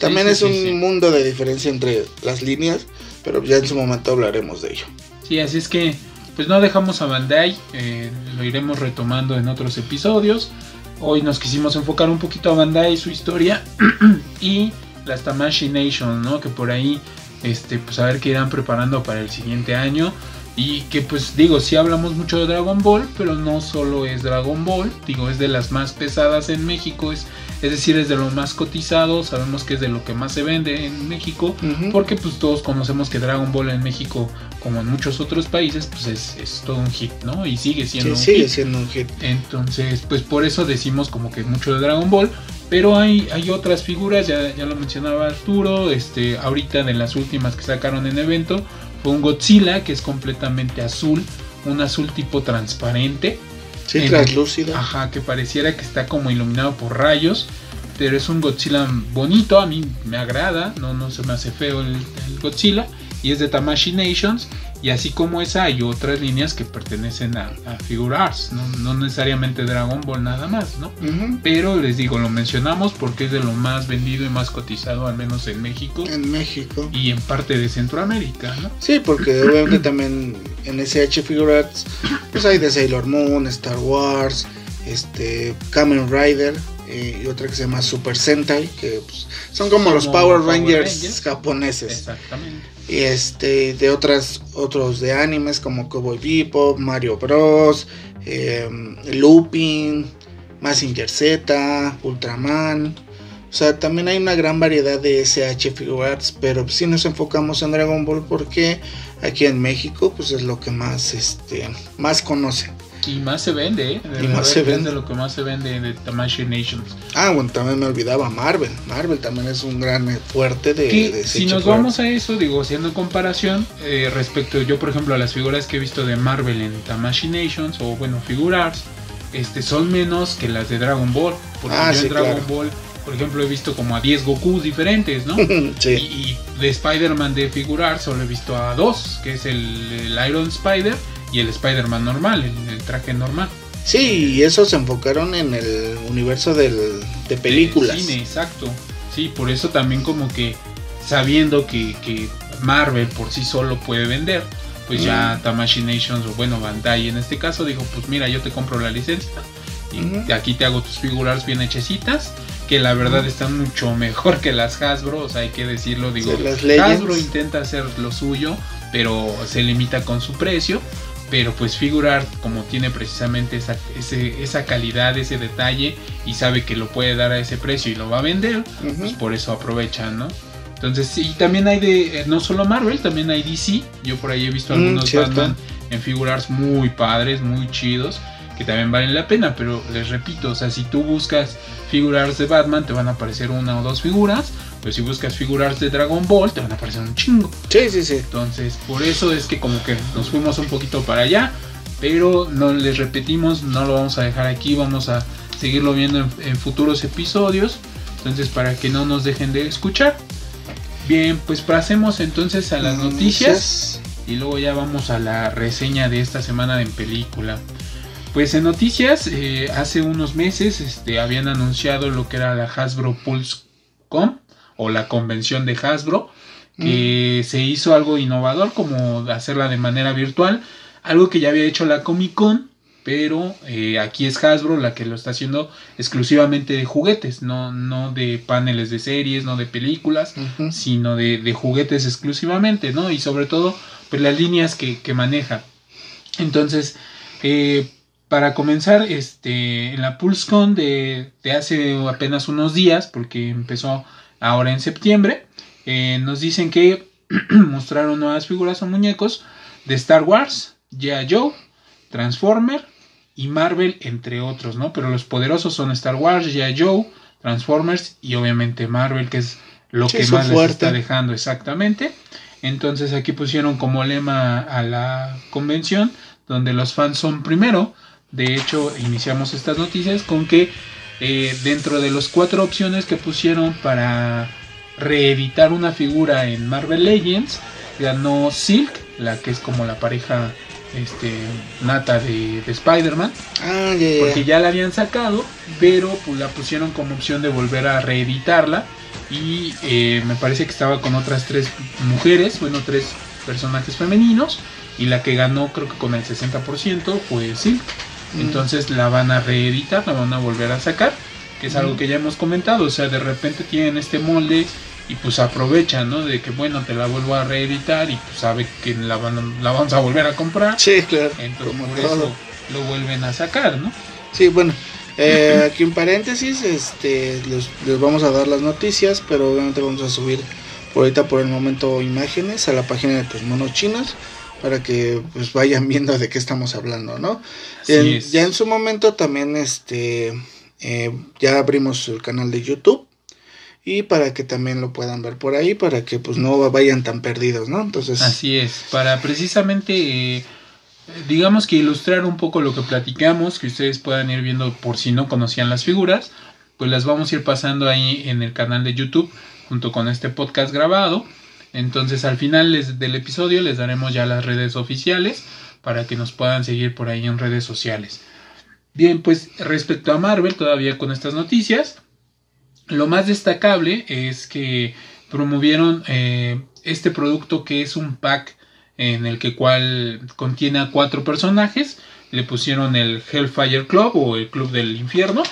también es un mundo de diferencia entre las líneas, pero ya en su momento hablaremos de ello. Sí, así es que pues no dejamos a Bandai, eh, lo iremos retomando en otros episodios. Hoy nos quisimos enfocar un poquito a Bandai, su historia y las Tamashi Nation, ¿no? Que por ahí, este, pues a ver qué irán preparando para el siguiente año. Y que pues digo, sí hablamos mucho de Dragon Ball, pero no solo es Dragon Ball, digo, es de las más pesadas en México, es es decir, es de lo más cotizado, sabemos que es de lo que más se vende en México, porque pues todos conocemos que Dragon Ball en México, como en muchos otros países, pues es, todo un hit, ¿no? Y sigue siendo sí, sigue siendo un hit. Entonces, pues por eso decimos como que mucho de Dragon Ball, pero hay, hay otras figuras, ya, ya lo mencionaba Arturo, este, ahorita de las últimas que sacaron en evento, fue un Godzilla que es completamente azul, un azul tipo transparente Sí, translúcido. Ajá, que pareciera que está como iluminado por rayos. Pero es un Godzilla bonito, a mí me agrada, no, no se me hace feo el, el Godzilla. Y es de Tamashi Nations. Y así como esa, hay otras líneas que pertenecen a, Figure Arts, ¿no? necesariamente Dragon Ball nada más, ¿no? Pero les digo, lo mencionamos porque es de lo más vendido y más cotizado, al menos en México. En México. Y en parte de Centroamérica, ¿no? Sí, porque obviamente también en SH Figure Arts, pues hay de Sailor Moon, Star Wars, este, Kamen Rider, eh, y otra que se llama Super Sentai, que pues, son como, los Power Rangers, japoneses. Exactamente. Este, de otras, otros de animes como Cowboy Bebop, Mario Bros, eh, Looping, Massinger Z, Ultraman. O sea, también hay una gran variedad de SH Figures, pero si nos enfocamos en Dragon Ball porque aquí en México pues es lo que más este más conocen. Y más se vende, ¿eh? y más se vende. lo que más se vende de Tamashi Nations. Ah, bueno, también me olvidaba Marvel. Marvel también es un gran fuerte de... si nos vamos a eso, digo, haciendo comparación, eh, respecto yo, por ejemplo, a las figuras que he visto de Marvel en Tamashi Nations, o bueno, Figurars, este, son menos que las de Dragon Ball. Porque ah, yo en Dragon Ball por ejemplo, he visto como a 10 Goku diferentes, ¿no? sí. y, de Spider-Man de figurar solo he visto a dos, que es el Iron Spider y el Spider-Man normal, el, traje normal. Sí, y eso se enfocaron en el universo del, de películas. cine, exacto. Sí, por eso también como que sabiendo que, que Marvel por sí solo puede vender, pues ya Tamashi Nations o bueno Bandai en este caso dijo, pues mira, yo te compro la licencia y aquí te hago tus figuras bien hechecitas, que la verdad están mucho mejor que las Hasbro, o sea, hay que decirlo, digo, Hasbro intenta hacer lo suyo, pero se limita con su precio pero pues figurar como tiene precisamente esa, esa calidad, ese detalle y sabe que lo puede dar a ese precio y lo va a vender, pues por eso aprovechan, ¿no? Entonces, y también hay de, eh, no solo Marvel, también hay DC, yo por ahí he visto mm, algunos Batman en figurars muy padres, muy chidos, que también valen la pena, pero les repito, o sea, si tú buscas figurars de Batman, te van a aparecer una o dos figuras, pero si buscas figuras de Dragon Ball, te van a aparecer un chingo. Sí, sí, sí. Entonces, por eso es que como que nos fuimos un poquito para allá. Pero no les repetimos, no lo vamos a dejar aquí, vamos a seguirlo viendo en, futuros episodios. Entonces, para que no nos dejen de escuchar. Bien, pues pasemos entonces a las noticias. Y luego ya vamos a la reseña de esta semana en película. Pues en noticias, eh, hace unos meses este, habían anunciado lo que era la Hasbro Pulse HasbroCon o la convención de Hasbro, que se hizo algo innovador como hacerla de manera virtual, algo que ya había hecho la Comic Con, pero eh, aquí es Hasbro la que lo está haciendo exclusivamente de juguetes, no, no de paneles de series, no de películas, sino de, de, juguetes exclusivamente, ¿no? Y sobre todo, pues las líneas que, que maneja. Entonces, eh, para comenzar, este, en la PulseCon de, de hace apenas unos días, porque empezó ahora en septiembre, eh, nos dicen que mostraron nuevas figuras o muñecos de Star Wars, G.I. Joe, Transformer y Marvel, entre otros, ¿no? Pero los poderosos son Star Wars, G.I. Joe, Transformers y obviamente Marvel, que es lo que más les está dejando exactamente. Entonces aquí pusieron como lema a la convención, donde los fans son primero. De hecho, iniciamos estas noticias con que eh, dentro de las cuatro opciones que pusieron para reeditar una figura en Marvel Legends. Ganó Silk, la que es como la pareja este, nata de, Spider-Man. Ah, porque ya la habían sacado, pero pues, la pusieron como opción de volver a reeditarla. Y eh, me parece que estaba con otras tres mujeres, bueno, tres personajes femeninos. Y la que ganó, creo que con el 60%, fue Silk. Mm. Entonces la van a reeditar, la van a volver a sacar. Que es algo mm. que ya hemos comentado. O sea, de repente tienen este molde y pues aprovechan, ¿no? De que bueno, te la vuelvo a reeditar y pues sabe que la, van, la vamos a volver a comprar. Sí, claro. Entonces por eso lo vuelven a sacar, ¿no? Sí, bueno, eh, aquí en paréntesis, este, les, vamos a dar las noticias, pero obviamente vamos a subir por ahorita por el momento imágenes a la página de tus monos chinos para que pues vayan viendo de qué estamos hablando, ¿no? Ya en su momento también este eh, ya abrimos el canal de YouTube y para que también lo puedan ver por ahí, para que pues no vayan tan perdidos, ¿no? Entonces... Así es, para precisamente, eh, digamos que ilustrar un poco lo que platicamos, que ustedes puedan ir viendo por si no conocían las figuras, pues las vamos a ir pasando ahí en el canal de YouTube junto con este podcast grabado. Entonces al final del episodio les daremos ya las redes oficiales para que nos puedan seguir por ahí en redes sociales. Bien, pues respecto a Marvel, todavía con estas noticias, lo más destacable es que promovieron eh, este producto que es un pack en el que cual contiene a cuatro personajes. Le pusieron el Hellfire Club o el Club del Infierno,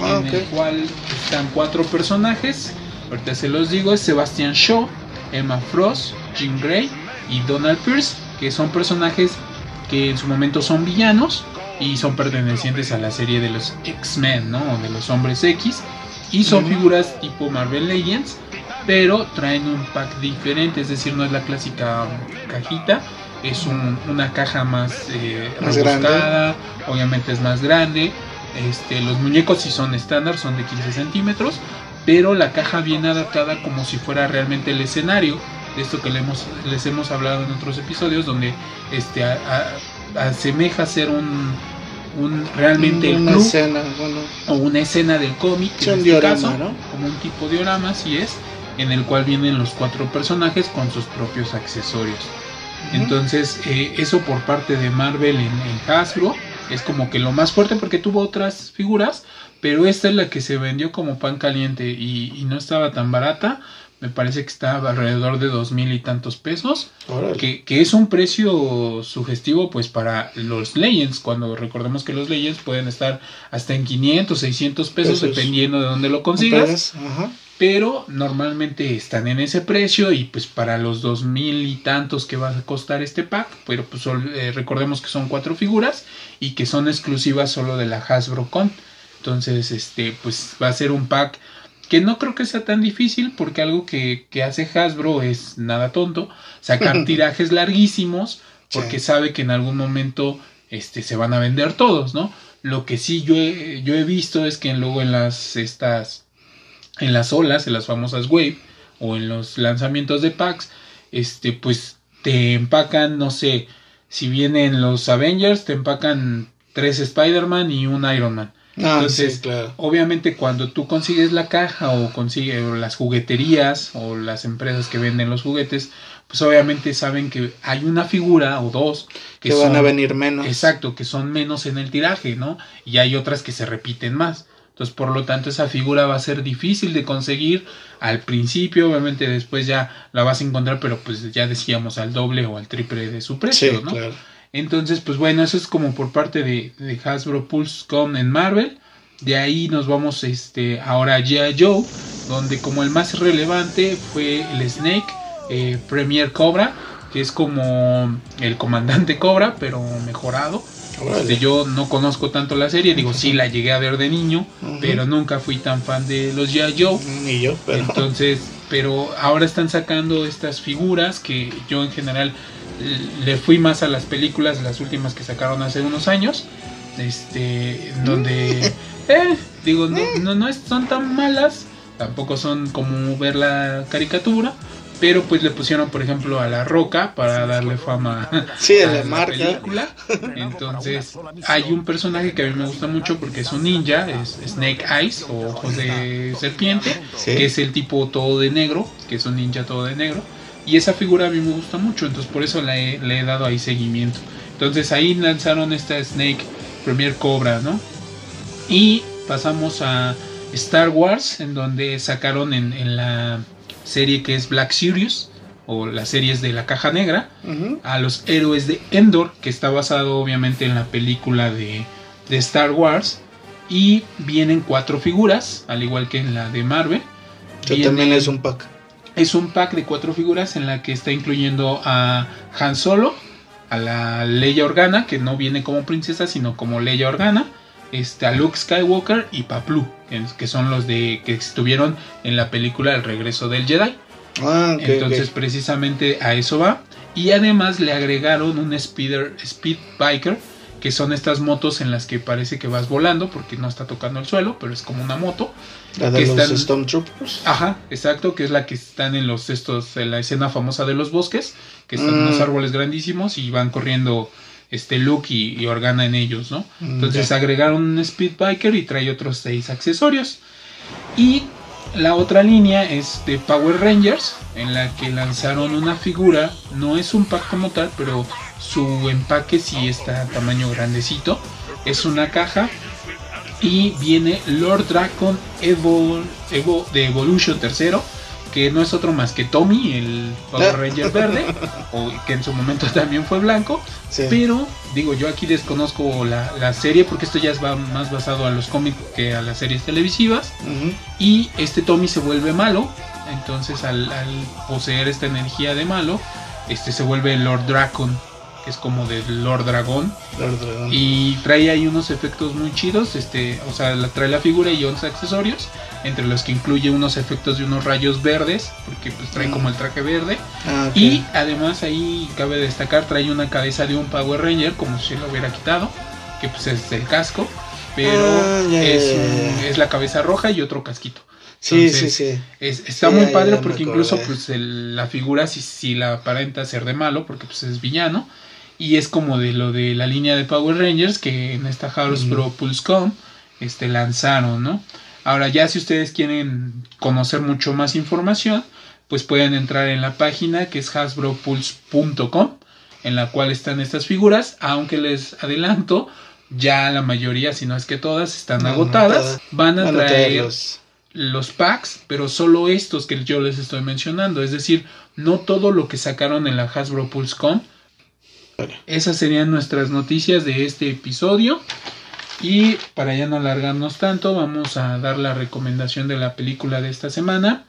ah, en el cual están cuatro personajes. Ahorita se los digo, es Sebastian Shaw, Emma Frost, Jim Gray y Donald Pierce, que son personajes que en su momento son villanos y son pertenecientes a la serie de los X-Men, ¿no? De los Hombres X y son figuras tipo Marvel Legends, pero traen un pack diferente, es decir, no es la clásica cajita, es una caja más, eh, obviamente es más grande. Este, los muñecos si son estándar, son de 15 centímetros, pero la caja viene adaptada como si fuera realmente el escenario. De esto que les hemos hablado en otros episodios, donde este, asemeja ser un, un realmente una el escena, o una escena del cómic en este caso, como un tipo de diorama así es en el cual vienen los cuatro personajes con sus propios accesorios. Entonces eh, eso por parte de Marvel en, Hasbro es como que lo más fuerte porque tuvo otras figuras pero esta es la que se vendió como pan caliente y, y no estaba tan barata. Me parece que está alrededor de dos mil y tantos pesos, que, que, es un precio sugestivo pues para los Legends, cuando recordemos que los Legends pueden estar hasta en 500, 600 pesos, dependiendo de dónde lo consigas. Pero normalmente están en ese precio y pues para los dos mil y tantos que va a costar este pack, pero pues eh, recordemos que son cuatro figuras y que son exclusivas solo de la Hasbro Con. Entonces, este, pues va a ser un pack que no creo que sea tan difícil porque algo que, hace Hasbro es nada tonto, sacar tirajes larguísimos porque sabe que en algún momento este, se van a vender todos, ¿no? Lo que sí yo he, yo he visto es que luego en las estas en las olas, en las famosas wave o en los lanzamientos de packs, este pues te empacan, no sé, si vienen los Avengers, te empacan tres Spider-Man y un Iron Man Ah, Entonces, obviamente cuando tú consigues la caja o consigues las jugueterías o las empresas que venden los juguetes, pues obviamente saben que hay una figura o dos que, van a venir menos. Exacto, que son menos en el tiraje, ¿no? Y hay otras que se repiten más. Entonces, por lo tanto, esa figura va a ser difícil de conseguir al principio. Obviamente, después ya la vas a encontrar, pero pues ya decíamos al doble o al triple de su precio, ¿no? Entonces, pues bueno, eso es como por parte de, de Hasbro Pulse.com en Marvel. De ahí nos vamos este, ahora a G.I. Joe, donde como el más relevante fue el Snake eh, Premier Cobra, que es como el comandante Cobra, pero mejorado. Este, yo no conozco tanto la serie, digo, sí la llegué a ver de niño, pero nunca fui tan fan de los G.I. Joe. Ni yo, pero. Entonces, pero ahora están sacando estas figuras que yo en general le fui más a las películas, las últimas que sacaron hace unos años, este, donde, eh, digo, no, no, no son tan malas, tampoco son como ver la caricatura, pero pues le pusieron por ejemplo a la roca para darle fama sí, a la, marca. película. Entonces hay un personaje que a mí me gusta mucho porque es un ninja es Snake Eyes o ojos de serpiente que es el tipo todo de negro que es un ninja todo de negro y esa figura a mí me gusta mucho entonces por eso le, le he dado ahí seguimiento entonces ahí lanzaron esta Snake Premier Cobra no y pasamos a Star Wars en donde sacaron en, en la serie que es Black Series o las series de la caja negra, a los héroes de Endor, que está basado obviamente en la película de, de, Star Wars, y vienen cuatro figuras, al igual que en la de Marvel. Que también es un pack. Es un pack de cuatro figuras en la que está incluyendo a Han Solo, a la Leia Organa, que no viene como princesa, sino como Leia Organa, este, a Luke Skywalker y Paplu, que son los de que estuvieron en la película El regreso del Jedi. Ah, Entonces precisamente a eso va. Y además le agregaron un speeder, speed biker, que son estas motos en las que parece que vas volando, porque no está tocando el suelo, pero es como una moto. La de los Stormtroopers. Ajá, exacto, que es la que están en los estos, en la escena famosa de los bosques, que están unos mm. árboles grandísimos y van corriendo este look y, Organa en ellos, ¿no? Mm, Entonces agregaron un Speed Biker y trae otros seis accesorios. Y la otra línea es de Power Rangers, en la que lanzaron una figura, no es un pack como tal, pero su empaque sí está tamaño grandecito. Es una caja y viene Lord Dragon Evo, Evo de Evolution tercero que no es otro más que Tommy, el Power Ranger verde, o que en su momento también fue blanco. Pero, digo, yo aquí desconozco la, serie porque esto ya es más basado a los cómics que a las series televisivas. Y este Tommy se vuelve malo. Entonces, al, al, poseer esta energía de malo, este se vuelve Lord Dracon que es como de Lord Dragón. Y trae ahí unos efectos muy chidos, este, o sea, trae la figura y 11 accesorios, entre los que incluye unos efectos de unos rayos verdes, porque pues trae como el traje verde. Ah, y además ahí cabe destacar, trae una cabeza de un Power Ranger, como si lo hubiera quitado, que pues es el casco, pero ah, es, la cabeza roja y otro casquito. sí, sí, sí. está muy padre porque incluso pues la figura si, si la aparenta ser de malo, porque pues es villano, y es como de lo de la línea de Power Rangers que en esta Hasbro Pulse.com este, lanzaron, ¿no? Ahora ya si ustedes quieren conocer mucho más información, pues pueden entrar en la página que es hasbropulse.com, en la cual están estas figuras, aunque les adelanto, ya la mayoría, si no es que todas, están agotadas. Van a traer los packs, pero solo estos que yo les estoy mencionando, es decir, no todo lo que sacaron en la Hasbro Esas serían nuestras noticias de este episodio. Y para ya no alargarnos tanto, vamos a dar la recomendación de la película de esta semana.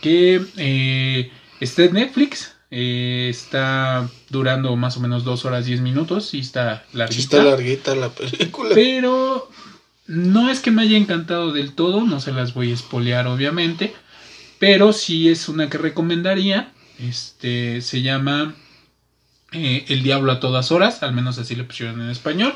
Que eh, está en Netflix. Eh, está durando más o menos 2 horas 10 minutos. Y está larguita. está larguita la película. Pero no es que me haya encantado del todo. No se las voy a espolear, obviamente. Pero sí es una que recomendaría. Este se llama eh, El Diablo a todas horas, al menos así le pusieron en español,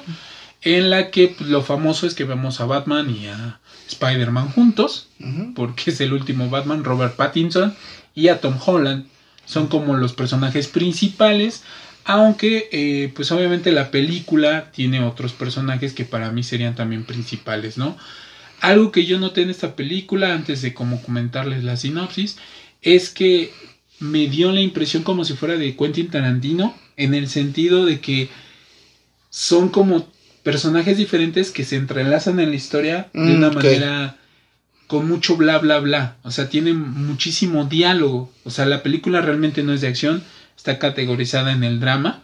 en la que pues, lo famoso es que vemos a Batman y a Spider-Man juntos, porque es el último Batman, Robert Pattinson, y a Tom Holland. Son como los personajes principales, aunque eh, pues obviamente la película tiene otros personajes que para mí serían también principales, ¿no? Algo que yo noté en esta película, antes de como comentarles la sinopsis, es que me dio la impresión como si fuera de Quentin Tarantino, en el sentido de que son como personajes diferentes que se entrelazan en la historia de Mm, una manera con mucho bla bla bla. O sea, tiene muchísimo diálogo. O sea, la película realmente no es de acción, está categorizada en el drama,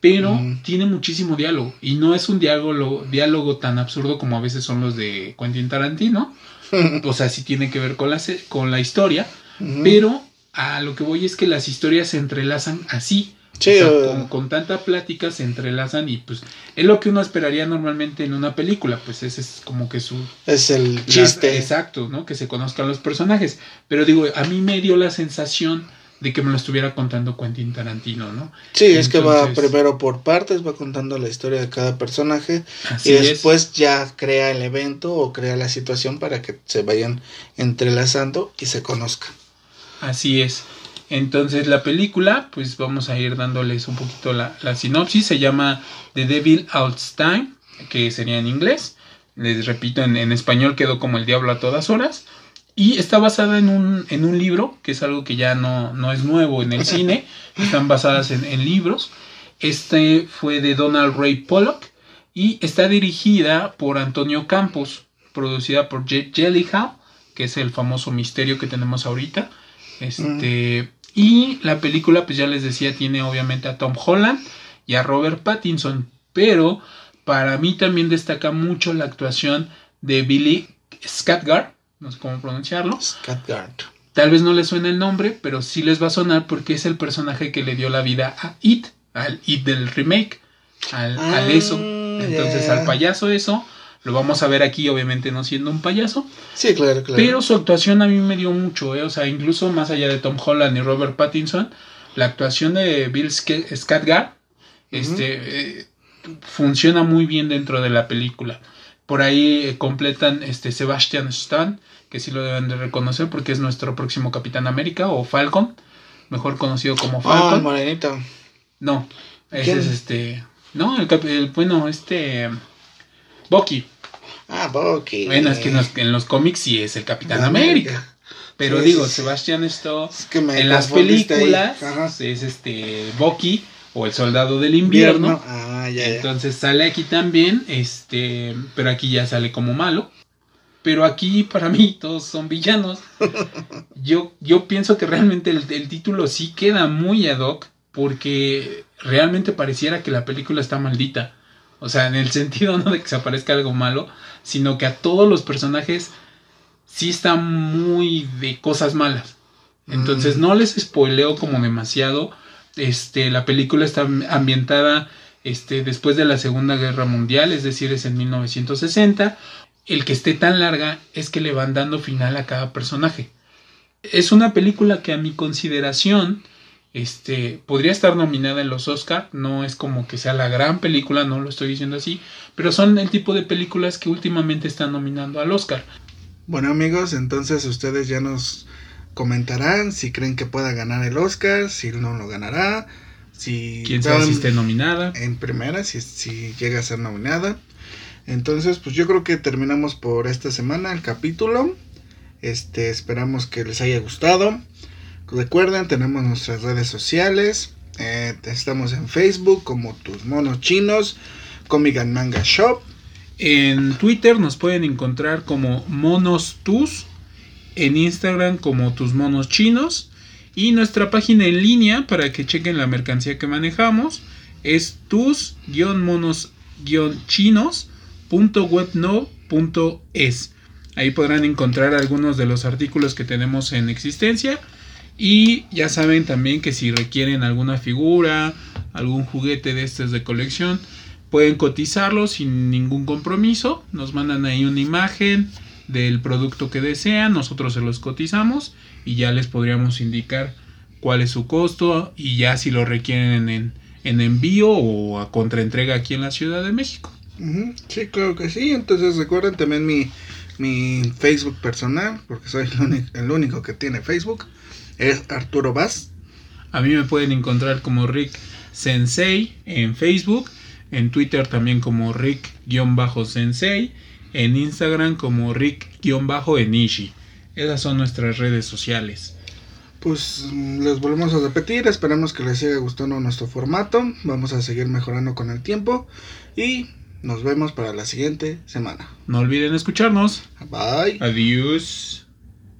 pero Mm. tiene muchísimo diálogo. Y no es un diálogo, diálogo tan absurdo como a veces son los de Quentin Tarantino. O sea, sí tiene que ver con la, con la historia, pero a lo que voy es que las historias se entrelazan así. Sí, O sea, con, con tanta plática se entrelazan y pues es lo que uno esperaría normalmente en una película, pues ese es como que su es el la- chiste. exacto, ¿no? Que se conozcan los personajes. Pero digo, a mí me dio la sensación de que me lo estuviera contando Quentin Tarantino, ¿no? Sí, es que va primero por partes, va contando la historia de cada personaje y es. después ya crea el evento o crea la situación para que se vayan entrelazando y se conozcan. Así es. Entonces la película, pues vamos a ir dándoles un poquito la, la sinopsis. Se llama The Devil Time, que sería en inglés. Les repito, en, en español quedó como El Diablo a todas horas. Y está basada en un, en un libro, que es algo que ya no, no es nuevo en el cine. Están basadas en, en libros. Este fue de Donald Ray Pollock y está dirigida por Antonio Campos, producida por Jake Gyllenhaal, que es el famoso misterio que tenemos ahorita. Este, Y la película, pues ya les decía, tiene obviamente a Tom Holland y a Robert Pattinson, pero para mí también destaca mucho la actuación de Billy Skarsgård, no sé cómo pronunciarlo. Skarsgård. Tal vez no les suene el nombre, pero sí les va a sonar porque es el personaje que le dio la vida a It, al It del remake, al, Ah, al eso. Entonces ya. al payaso eso, lo vamos a ver aquí obviamente no siendo un payaso, Sí, claro, claro. pero su actuación a mí me dio mucho, ¿eh? o sea, incluso más allá de Tom Holland y Robert Pattinson, la actuación de Bill Sk- Skarsgård este, eh, funciona muy bien dentro de la película. Por ahí eh, completan este Sebastian Stan, que sí lo deben de reconocer porque es nuestro próximo Capitán América o Falcon, mejor conocido como Ah, Falcon. morenito. no, ese ¿Quién? es este, no, el, cap- el- bueno, este Bucky. Ah, Bucky. Bueno, es que en los, en los cómics sí es el Capitán De América. Pero Sí, digo, sí, sí. Sebastian Stan Es que me en las películas es este Bucky o el soldado del invierno. Ah, ya, ya. Entonces sale aquí también, este, pero aquí ya sale como malo. Pero aquí para mí todos son villanos. Yo, yo pienso que realmente el, el título sí queda muy ad hoc porque realmente pareciera que la película está maldita. O sea, en el sentido no de que se aparezca algo malo, sino que a todos los personajes sí está muy de cosas malas. Entonces Mm. no les spoileo como demasiado. Este, la película está ambientada este, después de la Segunda Guerra Mundial, es decir, es en 1960. El que esté tan larga es que le van dando final a cada personaje. Es una película que a mi consideración este, podría estar nominada en los Oscar, no es como que sea la gran película, no lo estoy diciendo así, pero son el tipo de películas que últimamente están nominando al Oscar. Bueno amigos, entonces ustedes ya nos comentarán si creen que pueda ganar el Oscar, si no lo ganará, si Quién sabe si esté nominada. en primera, si, si llega a ser nominada. Entonces, pues yo creo que terminamos por esta semana el capítulo. Este, esperamos que les haya gustado. Recuerden, tenemos nuestras redes sociales. Eh, estamos en Facebook como Tus Monos Chinos, Comic and Manga Shop. En Twitter nos pueden encontrar como monos tus, en Instagram como tus monos chinos y nuestra página en línea para que chequen la mercancía que manejamos es tus-monos-chinos.webno.es. Ahí podrán encontrar algunos de los artículos que tenemos en existencia y ya saben también que si requieren alguna figura, algún juguete de estos de colección, pueden cotizarlo sin ningún compromiso. Nos mandan ahí una imagen del producto que desean, nosotros se los cotizamos y ya les podríamos indicar cuál es su costo y ya si lo requieren en, en envío o a contraentrega aquí en la Ciudad de México. Sí, claro que sí. Entonces recuerden también mi, mi Facebook personal, porque soy el único que tiene Facebook. Es Arturo Vaz. A mí me pueden encontrar como Rick Sensei en Facebook, en Twitter también como Rick-Sensei, en Instagram como Rick-Enishi. Esas son nuestras redes sociales. Pues les volvemos a repetir, esperamos que les siga gustando nuestro formato, vamos a seguir mejorando con el tiempo y Nos vemos para la siguiente semana. No olviden escucharnos. Bye. Adiós.